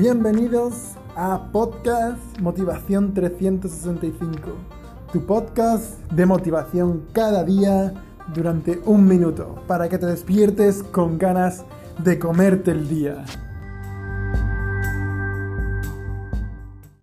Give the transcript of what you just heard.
Bienvenidos a Podcast Motivación 365, tu podcast de motivación cada día durante un minuto para que te despiertes con ganas de comerte el día.